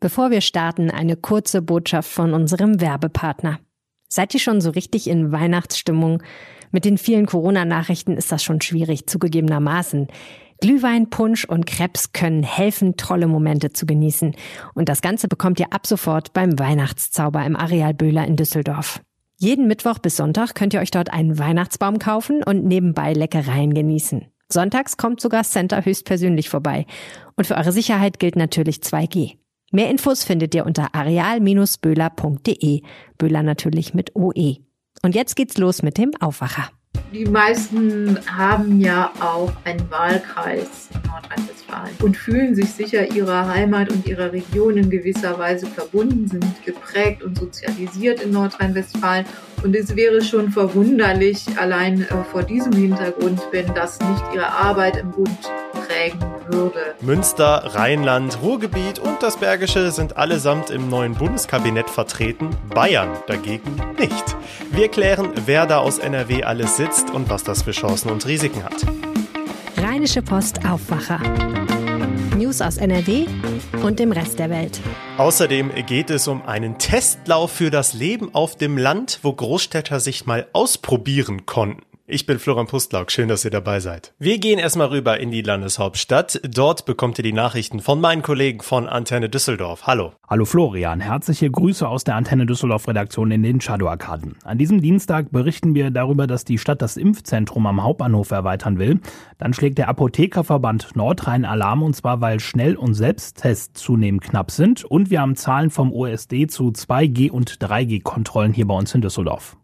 Bevor wir starten, eine kurze Botschaft von unserem Werbepartner. Seid ihr schon so richtig in Weihnachtsstimmung? Mit den vielen Corona-Nachrichten ist das schon schwierig, zugegebenermaßen. Glühwein, Punsch und Krebs können helfen, tolle Momente zu genießen. Und das Ganze bekommt ihr ab sofort beim Weihnachtszauber im Areal Böhler in Düsseldorf. Jeden Mittwoch bis Sonntag könnt ihr euch dort einen Weihnachtsbaum kaufen und nebenbei Leckereien genießen. Sonntags kommt sogar Center höchstpersönlich vorbei. Und für eure Sicherheit gilt natürlich 2G. Mehr Infos findet ihr unter areal-böhler.de. Böhler natürlich mit OE. Und jetzt geht's los mit dem Aufwacher. Die meisten haben ja auch einen Wahlkreis in Nordrhein-Westfalen und fühlen sich sicher ihrer Heimat und ihrer Region in gewisser Weise verbunden, sind geprägt und sozialisiert in Nordrhein-Westfalen. Und es wäre schon verwunderlich, allein äh, vor diesem Hintergrund, wenn das nicht ihre Arbeit im Bund prägen würde. Münster, Rheinland, Ruhrgebiet und das Bergische sind allesamt im neuen Bundeskabinett vertreten, Bayern dagegen nicht. Wir klären, wer da aus NRW alles sitzt und was das für Chancen und Risiken hat. Rheinische Post Aufwacher. News aus NRW und dem Rest der Welt. Außerdem geht es um einen Testlauf für das Leben auf dem Land, wo Großstädter sich mal ausprobieren konnten. Ich bin Florian Pustlauk, schön, dass ihr dabei seid. Wir gehen erstmal rüber in die Landeshauptstadt. Dort bekommt ihr die Nachrichten von meinen Kollegen von Antenne Düsseldorf. Hallo. Hallo Florian, herzliche Grüße aus der Antenne Düsseldorf Redaktion in den Shadow-Arkaden. An diesem Dienstag berichten wir darüber, dass die Stadt das Impfzentrum am Hauptbahnhof erweitern will. Dann schlägt der Apothekerverband Nordrhein Alarm und zwar, weil Schnell- und Selbsttests zunehmend knapp sind und wir haben Zahlen vom OSD zu 2G- und 3G-Kontrollen hier bei uns in Düsseldorf.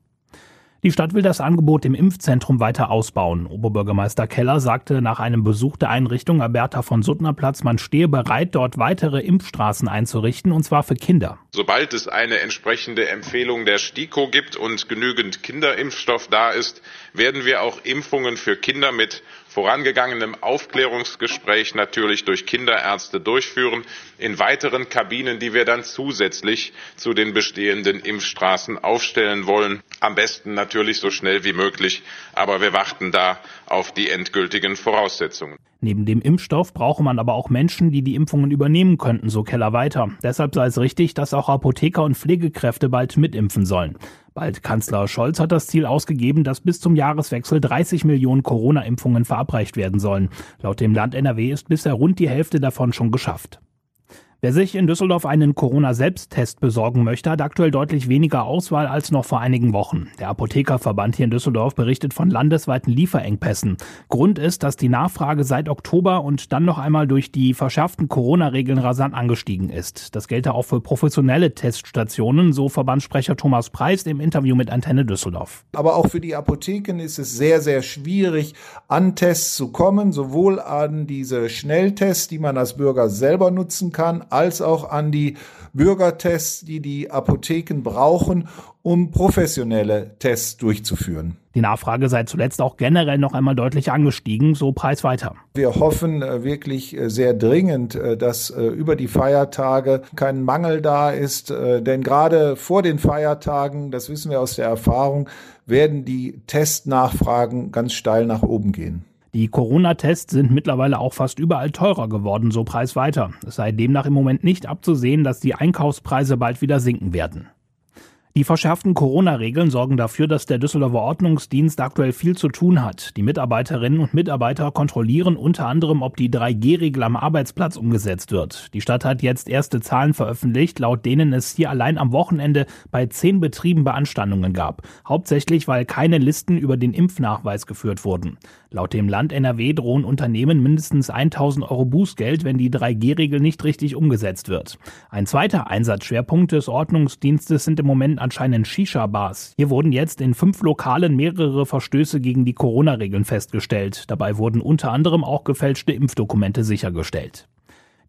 Die Stadt will das Angebot im Impfzentrum weiter ausbauen. Oberbürgermeister Keller sagte nach einem Besuch der Einrichtung Alberta von Suttner Platz, man stehe bereit, dort weitere Impfstraßen einzurichten, und zwar für Kinder. Sobald es eine entsprechende Empfehlung der STIKO gibt und genügend Kinderimpfstoff da ist, werden wir auch Impfungen für Kinder mit vorangegangenem Aufklärungsgespräch natürlich durch Kinderärzte durchführen, in weiteren Kabinen, die wir dann zusätzlich zu den bestehenden Impfstraßen aufstellen wollen. Am besten natürlich so schnell wie möglich, aber wir warten da auf die endgültigen Voraussetzungen. Neben dem Impfstoff brauche man aber auch Menschen, die die Impfungen übernehmen könnten, so Keller weiter. Deshalb sei es richtig, dass auch Apotheker und Pflegekräfte bald mitimpfen sollen. Bald Kanzler Scholz hat das Ziel ausgegeben, dass bis zum Jahreswechsel 30 Millionen Corona-Impfungen verabreicht werden sollen. Laut dem Land NRW ist bisher rund die Hälfte davon schon geschafft. Wer sich in Düsseldorf einen Corona-Selbsttest besorgen möchte, hat aktuell deutlich weniger Auswahl als noch vor einigen Wochen. Der Apothekerverband hier in Düsseldorf berichtet von landesweiten Lieferengpässen. Grund ist, dass die Nachfrage seit Oktober und dann noch einmal durch die verschärften Corona-Regeln rasant angestiegen ist. Das gelte auch für professionelle Teststationen, so Verbandssprecher Thomas Preis im Interview mit Antenne Düsseldorf. Aber auch für die Apotheken ist es sehr, sehr schwierig, an Tests zu kommen, sowohl an diese Schnelltests, die man als Bürger selber nutzen kann, als auch an die Bürgertests, die die Apotheken brauchen, um professionelle Tests durchzuführen. Die Nachfrage sei zuletzt auch generell noch einmal deutlich angestiegen, so Preis weiter. Wir hoffen äh, wirklich äh, sehr dringend, äh, dass über die Feiertage kein Mangel da ist, denn gerade vor den Feiertagen, das wissen wir aus der Erfahrung, werden die Testnachfragen ganz steil nach oben gehen. Die Corona-Tests sind mittlerweile auch fast überall teurer geworden, so preisweiter. Es sei demnach im Moment nicht abzusehen, dass die Einkaufspreise bald wieder sinken werden. Die verschärften Corona-Regeln sorgen dafür, dass der Düsseldorfer Ordnungsdienst aktuell viel zu tun hat. Die Mitarbeiterinnen und Mitarbeiter kontrollieren unter anderem, ob die 3G-Regel am Arbeitsplatz umgesetzt wird. Die Stadt hat jetzt erste Zahlen veröffentlicht, laut denen es hier allein am Wochenende bei zehn Betrieben Beanstandungen gab. Hauptsächlich, weil keine Listen über den Impfnachweis geführt wurden. Laut dem Land NRW drohen Unternehmen mindestens 1000 Euro Bußgeld, wenn die 3G-Regel nicht richtig umgesetzt wird. Ein zweiter Einsatzschwerpunkt des Ordnungsdienstes sind im Moment anscheinend Shisha-Bars. Hier wurden jetzt in fünf Lokalen mehrere Verstöße gegen die Corona-Regeln festgestellt. Dabei wurden unter anderem auch gefälschte Impfdokumente sichergestellt.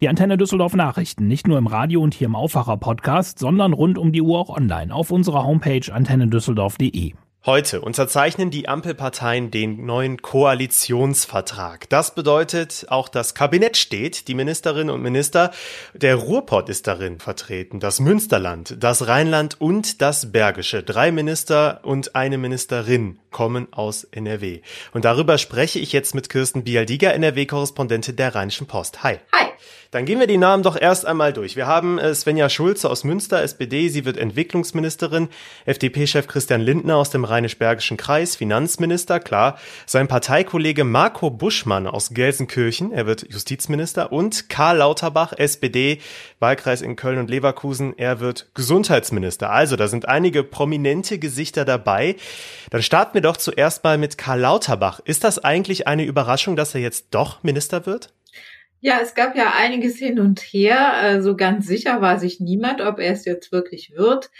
Die Antenne Düsseldorf Nachrichten nicht nur im Radio und hier im Aufwacher Podcast, sondern rund um die Uhr auch online auf unserer Homepage antennedüsseldorf.de. Heute unterzeichnen die Ampelparteien den neuen Koalitionsvertrag. Das bedeutet, auch das Kabinett steht, die Ministerinnen und Minister, der Ruhrpott ist darin vertreten, das Münsterland, das Rheinland und das Bergische. Drei Minister und eine Ministerin kommen aus NRW. Und darüber spreche ich jetzt mit Kirsten Bialdiger, NRW-Korrespondentin der Rheinischen Post. Hi. Hi. Dann gehen wir die Namen doch erst einmal durch. Wir haben äh, Svenja Schulze aus Münster, SPD, sie wird Entwicklungsministerin, FDP-Chef Christian Lindner aus dem Rheinisch-Bergischen Kreis, Finanzminister, klar, sein Parteikollege Marco Buschmann aus Gelsenkirchen, er wird Justizminister und Karl Lauterbach, SPD, Wahlkreis in Köln und Leverkusen, er wird Gesundheitsminister. Also, da sind einige prominente Gesichter dabei. Dann starten wir doch zuerst mal mit Karl Lauterbach. Ist das eigentlich eine Überraschung, dass er jetzt doch Minister wird? Ja, es gab ja einiges hin und her. Also ganz sicher war sich niemand, ob er es jetzt wirklich wird.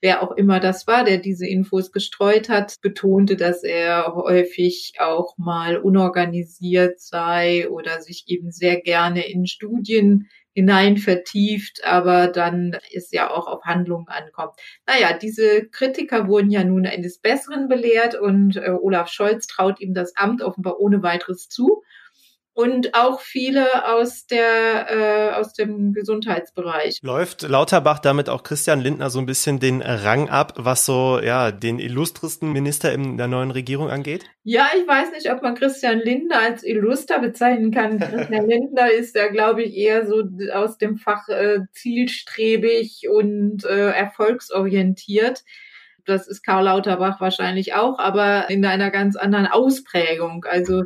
Wer auch immer das war, der diese Infos gestreut hat, betonte, dass er häufig auch mal unorganisiert sei oder sich eben sehr gerne in Studien hinein vertieft, aber dann ist ja auch auf Handlungen ankommt. Naja, diese Kritiker wurden ja nun eines Besseren belehrt und äh, Olaf Scholz traut ihm das Amt offenbar ohne weiteres zu und auch viele aus der äh, aus dem Gesundheitsbereich. Läuft Lauterbach damit auch Christian Lindner so ein bisschen den Rang ab, was so ja den illustresten Minister in der neuen Regierung angeht? Ja, ich weiß nicht, ob man Christian Lindner als illuster bezeichnen kann. Christian Lindner ist ja, glaube ich, eher so aus dem Fach äh, zielstrebig und äh, erfolgsorientiert. Das ist Karl Lauterbach wahrscheinlich auch, aber in einer ganz anderen Ausprägung. Also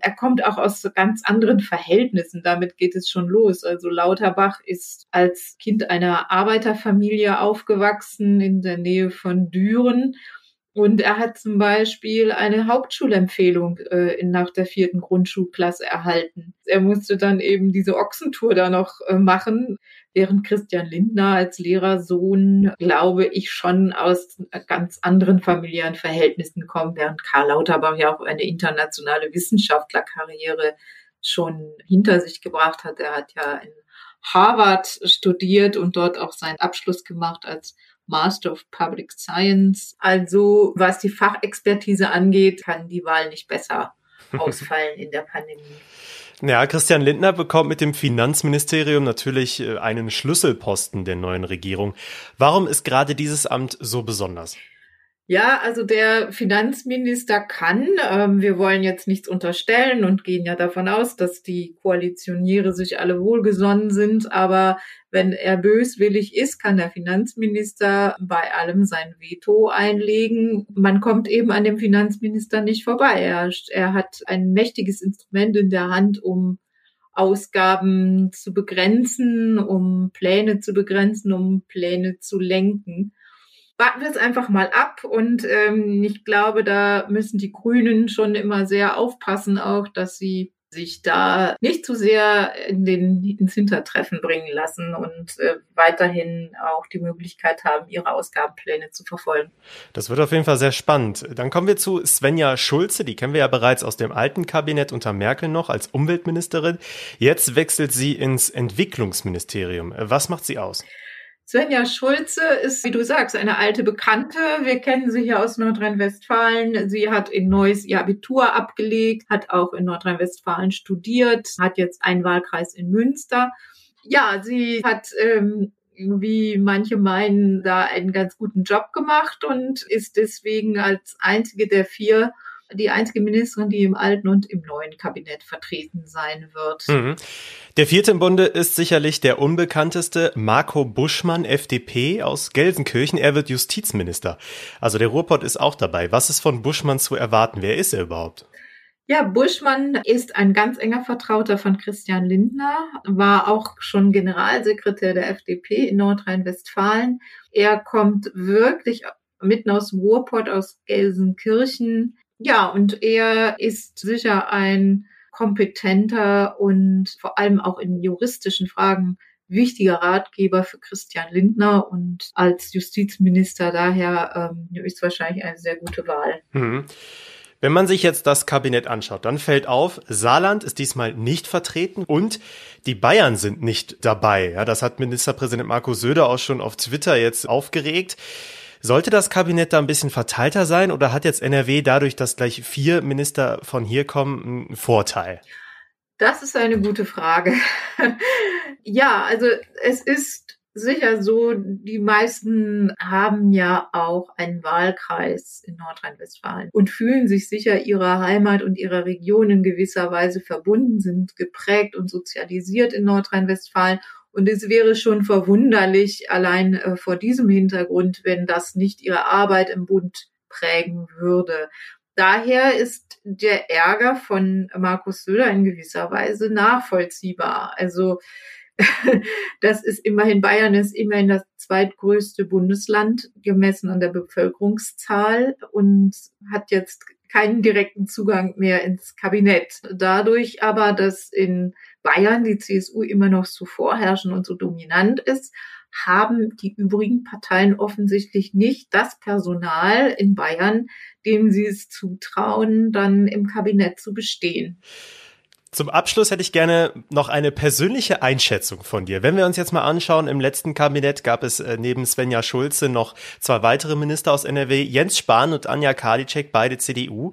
er kommt auch aus ganz anderen Verhältnissen. Damit geht es schon los. Also Lauterbach ist als Kind einer Arbeiterfamilie aufgewachsen in der Nähe von Düren. Und er hat zum Beispiel eine Hauptschulempfehlung äh, nach der vierten Grundschulklasse erhalten. Er musste dann eben diese Ochsentour da noch äh, machen während Christian Lindner als Lehrersohn, glaube ich, schon aus ganz anderen familiären Verhältnissen kommt, während Karl Lauterbach ja auch eine internationale Wissenschaftlerkarriere schon hinter sich gebracht hat. Er hat ja in Harvard studiert und dort auch seinen Abschluss gemacht als Master of Public Science. Also was die Fachexpertise angeht, kann die Wahl nicht besser ausfallen in der Pandemie. Ja, Christian Lindner bekommt mit dem Finanzministerium natürlich äh, einen Schlüsselposten der neuen Regierung. Warum ist gerade dieses Amt so besonders? Ja, also der Finanzminister kann, ähm, wir wollen jetzt nichts unterstellen und gehen ja davon aus, dass die Koalitionäre sich alle wohlgesonnen sind, aber wenn er böswillig ist, kann der Finanzminister bei allem sein Veto einlegen. Man kommt eben an dem Finanzminister nicht vorbei. Er, er hat ein mächtiges Instrument in der Hand, um Ausgaben zu begrenzen, um Pläne zu begrenzen, um Pläne zu lenken warten wir es einfach mal ab. Und ähm, ich glaube, da müssen die Grünen schon immer sehr aufpassen, auch, dass sie sich da nicht zu sehr in den, ins Hintertreffen bringen lassen und äh, weiterhin auch die Möglichkeit haben, ihre Ausgabenpläne zu verfolgen. Das wird auf jeden Fall sehr spannend. Dann kommen wir zu Svenja Schulze, die kennen wir ja bereits aus dem alten Kabinett unter Merkel noch als Umweltministerin. Jetzt wechselt sie ins Entwicklungsministerium. Was macht sie aus? Svenja Schulze ist, wie du sagst, eine alte Bekannte. Wir kennen sie hier aus Nordrhein-Westfalen. Sie hat in Neuss ihr Abitur abgelegt, hat auch in Nordrhein-Westfalen studiert, hat jetzt einen Wahlkreis in Münster. Ja, sie hat ähm, wie manche meinen, da einen ganz guten Job gemacht und ist deswegen als einzige der vier die einzige Ministerin, die im alten und im neuen Kabinett vertreten sein wird. Mhm. Der vierte im Bunde ist sicherlich der unbekannteste Marco Buschmann, FDP aus Gelsenkirchen. Er wird Justizminister. Also der Ruhrpott ist auch dabei. Was ist von Buschmann zu erwarten? Wer ist er überhaupt? Ja, Buschmann ist ein ganz enger Vertrauter von Christian Lindner, war auch schon Generalsekretär der FDP in Nordrhein-Westfalen. Er kommt wirklich mitten aus Ruhrpott, aus Gelsenkirchen, ja, und er ist sicher ein kompetenter und vor allem auch in juristischen Fragen wichtiger Ratgeber für Christian Lindner und als Justizminister daher ähm, ist wahrscheinlich eine sehr gute Wahl. Mhm. Wenn man sich jetzt das Kabinett anschaut, dann fällt auf, Saarland ist diesmal nicht vertreten und die Bayern sind nicht dabei. Ja, das hat Ministerpräsident Markus Söder auch schon auf Twitter jetzt aufgeregt. Sollte das Kabinett da ein bisschen verteilter sein oder hat jetzt NRW dadurch, dass gleich vier Minister von hier kommen, einen Vorteil? Das ist eine gute Frage. ja, also es ist sicher so, die meisten haben ja auch einen Wahlkreis in Nordrhein-Westfalen und fühlen sich sicher ihrer Heimat und ihrer Region in gewisser Weise verbunden, sind geprägt und sozialisiert in Nordrhein-Westfalen. Und es wäre schon verwunderlich, allein äh, vor diesem Hintergrund, wenn das nicht ihre Arbeit im Bund prägen würde. Daher ist der Ärger von Markus Söder in gewisser Weise nachvollziehbar. Also das ist immerhin, Bayern ist immerhin das zweitgrößte Bundesland gemessen an der Bevölkerungszahl und hat jetzt keinen direkten Zugang mehr ins Kabinett. Dadurch aber, dass in Bayern die CSU immer noch so vorherrschend und so dominant ist, haben die übrigen Parteien offensichtlich nicht das Personal in Bayern, dem sie es zutrauen, dann im Kabinett zu bestehen. Zum Abschluss hätte ich gerne noch eine persönliche Einschätzung von dir. Wenn wir uns jetzt mal anschauen, im letzten Kabinett gab es äh, neben Svenja Schulze noch zwei weitere Minister aus NRW, Jens Spahn und Anja Karliczek, beide CDU.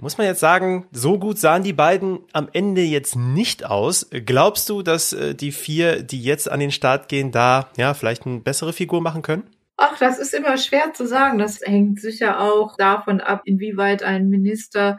Muss man jetzt sagen, so gut sahen die beiden am Ende jetzt nicht aus. Glaubst du, dass äh, die vier, die jetzt an den Start gehen, da ja vielleicht eine bessere Figur machen können? Ach, das ist immer schwer zu sagen. Das hängt sicher auch davon ab, inwieweit ein Minister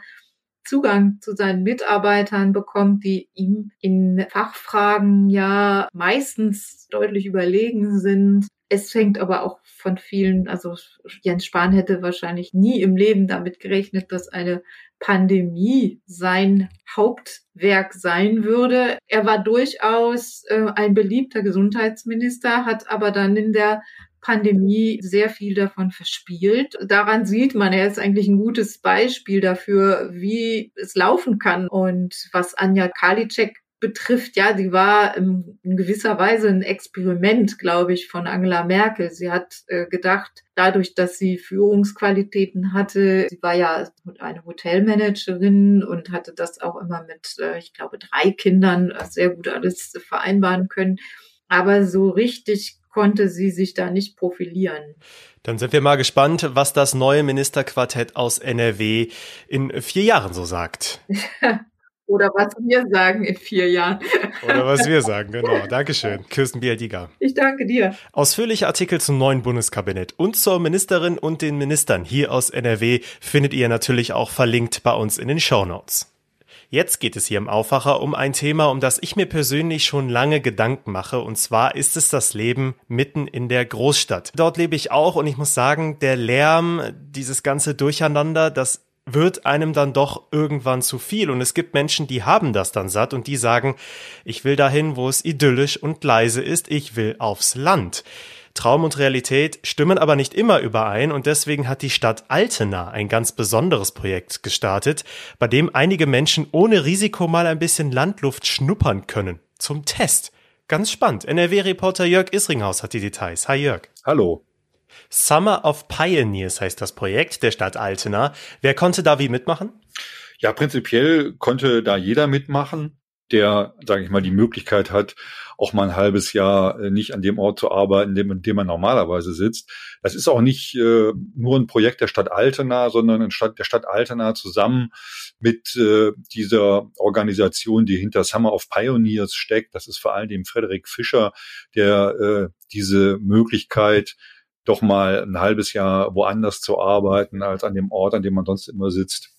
Zugang zu seinen Mitarbeitern bekommt, die ihm in Fachfragen ja meistens deutlich überlegen sind. Es fängt aber auch von vielen, also Jens Spahn hätte wahrscheinlich nie im Leben damit gerechnet, dass eine Pandemie sein Hauptwerk sein würde. Er war durchaus äh, ein beliebter Gesundheitsminister, hat aber dann in der Pandemie sehr viel davon verspielt. Daran sieht man, er ist eigentlich ein gutes Beispiel dafür, wie es laufen kann. Und was Anja Karliczek betrifft, ja, sie war in gewisser Weise ein Experiment, glaube ich, von Angela Merkel. Sie hat äh, gedacht, dadurch, dass sie Führungsqualitäten hatte, sie war ja eine Hotelmanagerin und hatte das auch immer mit, äh, ich glaube, drei Kindern sehr gut alles vereinbaren können. Aber so richtig konnte sie sich da nicht profilieren. Dann sind wir mal gespannt, was das neue Ministerquartett aus NRW in vier Jahren so sagt. Oder was wir sagen in vier Jahren. Oder was wir sagen, genau. Dankeschön. Kirsten Bialdiga. Ich danke dir. Ausführliche Artikel zum neuen Bundeskabinett und zur Ministerin und den Ministern hier aus NRW findet ihr natürlich auch verlinkt bei uns in den Show Notes. Jetzt geht es hier im Aufwacher um ein Thema, um das ich mir persönlich schon lange Gedanken mache, und zwar ist es das Leben mitten in der Großstadt. Dort lebe ich auch und ich muss sagen, der Lärm, dieses ganze Durcheinander, das wird einem dann doch irgendwann zu viel. Und es gibt Menschen, die haben das dann satt und die sagen, ich will dahin, wo es idyllisch und leise ist, ich will aufs Land. Traum und Realität stimmen aber nicht immer überein und deswegen hat die Stadt Altena ein ganz besonderes Projekt gestartet, bei dem einige Menschen ohne Risiko mal ein bisschen Landluft schnuppern können. Zum Test. Ganz spannend. NRW-Reporter Jörg Isringhaus hat die Details. Hi Jörg. Hallo. Summer of Pioneers heißt das Projekt der Stadt Altena. Wer konnte da wie mitmachen? Ja, prinzipiell konnte da jeder mitmachen der, sage ich mal, die Möglichkeit hat, auch mal ein halbes Jahr äh, nicht an dem Ort zu arbeiten, dem, in dem man normalerweise sitzt. Das ist auch nicht äh, nur ein Projekt der Stadt Altena, sondern in Stadt, der Stadt Altena zusammen mit äh, dieser Organisation, die hinter Summer of Pioneers steckt. Das ist vor allem dem Frederik Fischer, der äh, diese Möglichkeit doch mal ein halbes Jahr woanders zu arbeiten als an dem Ort, an dem man sonst immer sitzt,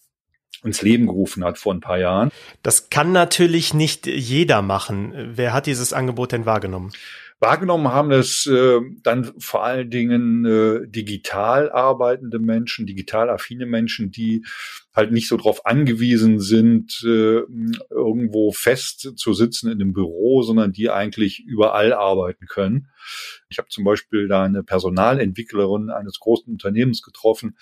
ins Leben gerufen hat vor ein paar Jahren. Das kann natürlich nicht jeder machen. Wer hat dieses Angebot denn wahrgenommen? Wahrgenommen haben es äh, dann vor allen Dingen äh, digital arbeitende Menschen, digital affine Menschen, die halt nicht so darauf angewiesen sind, äh, irgendwo fest zu sitzen in einem Büro, sondern die eigentlich überall arbeiten können. Ich habe zum Beispiel da eine Personalentwicklerin eines großen Unternehmens getroffen,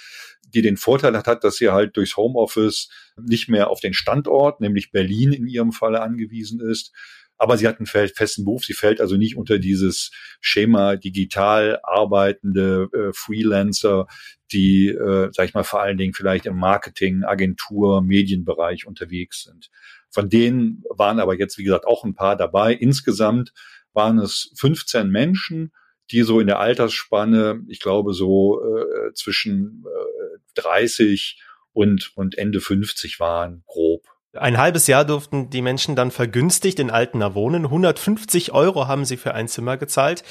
die den Vorteil hat, dass sie halt durchs Homeoffice nicht mehr auf den Standort, nämlich Berlin in ihrem Falle angewiesen ist, aber sie hat einen festen Beruf. Sie fällt also nicht unter dieses Schema digital arbeitende äh, Freelancer, die, äh, sag ich mal, vor allen Dingen vielleicht im Marketing, Agentur, Medienbereich unterwegs sind. Von denen waren aber jetzt, wie gesagt, auch ein paar dabei. Insgesamt waren es 15 Menschen, die so in der Altersspanne, ich glaube, so äh, zwischen äh, 30 und, und Ende 50 waren, grob. Ein halbes Jahr durften die Menschen dann vergünstigt in Altena wohnen. 150 Euro haben sie für ein Zimmer gezahlt.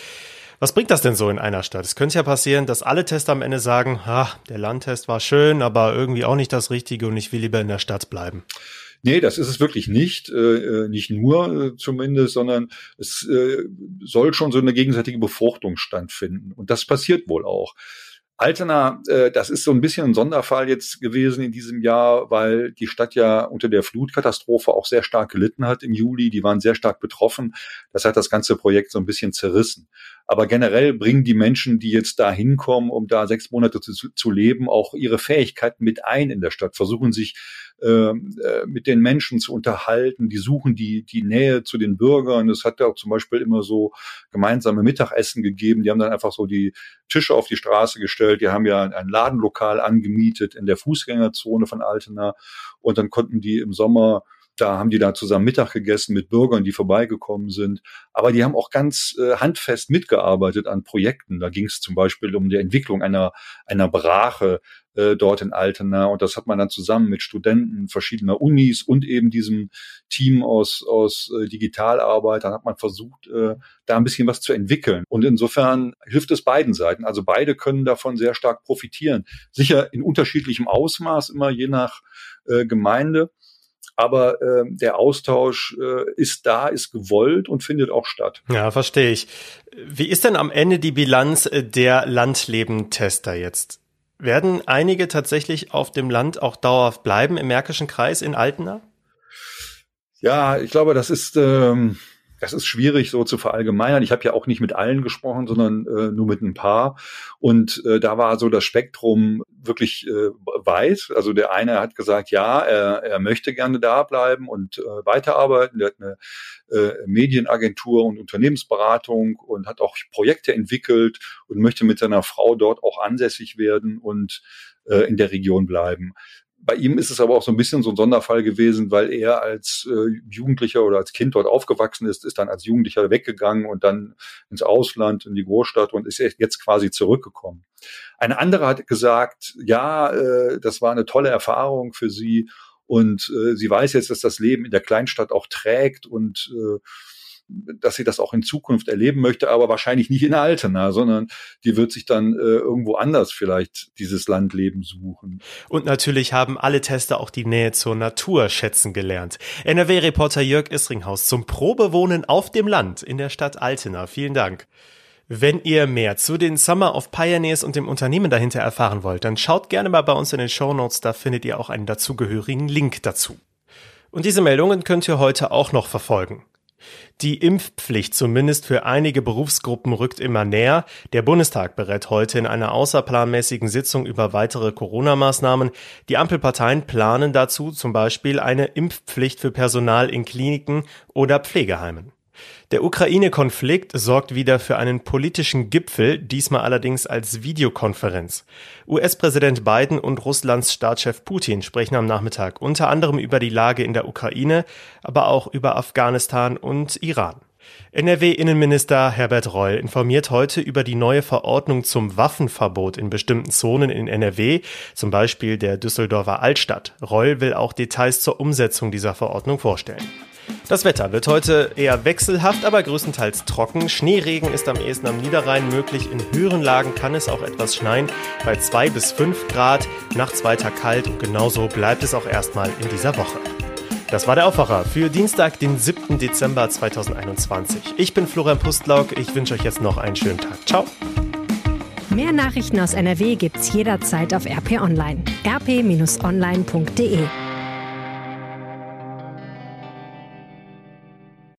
Was bringt das denn so in einer Stadt? Es könnte ja passieren, dass alle Tests am Ende sagen, ah, der Landtest war schön, aber irgendwie auch nicht das Richtige und ich will lieber in der Stadt bleiben. Nee, das ist es wirklich nicht, äh, äh, nicht nur äh, zumindest, sondern es äh, soll schon so eine gegenseitige Befruchtung stattfinden. Und das passiert wohl auch. Altena, äh, das ist so ein bisschen ein Sonderfall jetzt gewesen in diesem Jahr, weil die Stadt ja unter der Flutkatastrophe auch sehr stark gelitten hat im Juli. Die waren sehr stark betroffen. Das hat das ganze Projekt so ein bisschen zerrissen. Aber generell bringen die Menschen, die jetzt da hinkommen, um da sechs Monate zu, zu leben, auch ihre Fähigkeiten mit ein in der Stadt, versuchen sich ähm, äh, mit den Menschen zu unterhalten. Die suchen die, die Nähe zu den Bürgern. Es hat ja auch zum Beispiel immer so gemeinsame Mittagessen gegeben. Die haben dann einfach so die Tische auf die Straße gestellt. Die haben ja ein Ladenlokal angemietet in der Fußgängerzone von Altena. Und dann konnten die im Sommer da haben die da zusammen Mittag gegessen mit Bürgern, die vorbeigekommen sind. Aber die haben auch ganz äh, handfest mitgearbeitet an Projekten. Da ging es zum Beispiel um die Entwicklung einer, einer Brache äh, dort in Altena. Und das hat man dann zusammen mit Studenten verschiedener Unis und eben diesem Team aus, aus äh, Digitalarbeitern hat man versucht, äh, da ein bisschen was zu entwickeln. Und insofern hilft es beiden Seiten. Also beide können davon sehr stark profitieren. Sicher in unterschiedlichem Ausmaß, immer je nach äh, Gemeinde aber äh, der Austausch äh, ist da, ist gewollt und findet auch statt. Ja, verstehe ich. Wie ist denn am Ende die Bilanz äh, der Landlebentester jetzt? Werden einige tatsächlich auf dem Land auch dauerhaft bleiben im Märkischen Kreis in Altena? Ja, ich glaube, das ist ähm, das ist schwierig so zu verallgemeinern. Ich habe ja auch nicht mit allen gesprochen, sondern äh, nur mit ein paar. Und äh, da war so das Spektrum wirklich äh, weit. Also der eine hat gesagt, ja, er, er möchte gerne da bleiben und äh, weiterarbeiten. Der hat eine äh, Medienagentur und Unternehmensberatung und hat auch Projekte entwickelt und möchte mit seiner Frau dort auch ansässig werden und äh, in der Region bleiben. Bei ihm ist es aber auch so ein bisschen so ein Sonderfall gewesen, weil er als äh, Jugendlicher oder als Kind dort aufgewachsen ist, ist dann als Jugendlicher weggegangen und dann ins Ausland, in die Großstadt und ist jetzt quasi zurückgekommen. Eine andere hat gesagt, ja, äh, das war eine tolle Erfahrung für sie und äh, sie weiß jetzt, dass das Leben in der Kleinstadt auch trägt und äh, dass sie das auch in Zukunft erleben möchte, aber wahrscheinlich nicht in Altena, sondern die wird sich dann äh, irgendwo anders vielleicht dieses Landleben suchen. Und natürlich haben alle Tester auch die Nähe zur Natur schätzen gelernt. NRW-Reporter Jörg Isringhaus zum Probewohnen auf dem Land in der Stadt Altena. Vielen Dank. Wenn ihr mehr zu den Summer of Pioneers und dem Unternehmen dahinter erfahren wollt, dann schaut gerne mal bei uns in den Show Notes, da findet ihr auch einen dazugehörigen Link dazu. Und diese Meldungen könnt ihr heute auch noch verfolgen. Die Impfpflicht zumindest für einige Berufsgruppen rückt immer näher. Der Bundestag berät heute in einer außerplanmäßigen Sitzung über weitere Corona-Maßnahmen. Die Ampelparteien planen dazu zum Beispiel eine Impfpflicht für Personal in Kliniken oder Pflegeheimen. Der Ukraine-Konflikt sorgt wieder für einen politischen Gipfel, diesmal allerdings als Videokonferenz. US-Präsident Biden und Russlands Staatschef Putin sprechen am Nachmittag unter anderem über die Lage in der Ukraine, aber auch über Afghanistan und Iran. NRW-Innenminister Herbert Reul informiert heute über die neue Verordnung zum Waffenverbot in bestimmten Zonen in NRW, zum Beispiel der Düsseldorfer Altstadt. Reul will auch Details zur Umsetzung dieser Verordnung vorstellen. Das Wetter wird heute eher wechselhaft, aber größtenteils trocken. Schneeregen ist am ehesten am Niederrhein möglich. In höheren Lagen kann es auch etwas schneien, bei 2 bis 5 Grad. Nachts weiter kalt und genauso bleibt es auch erstmal in dieser Woche. Das war der Aufwacher für Dienstag, den 7. Dezember 2021. Ich bin Florian Pustlauk. Ich wünsche euch jetzt noch einen schönen Tag. Ciao. Mehr Nachrichten aus NRW gibt's jederzeit auf RP Online. rp-online.de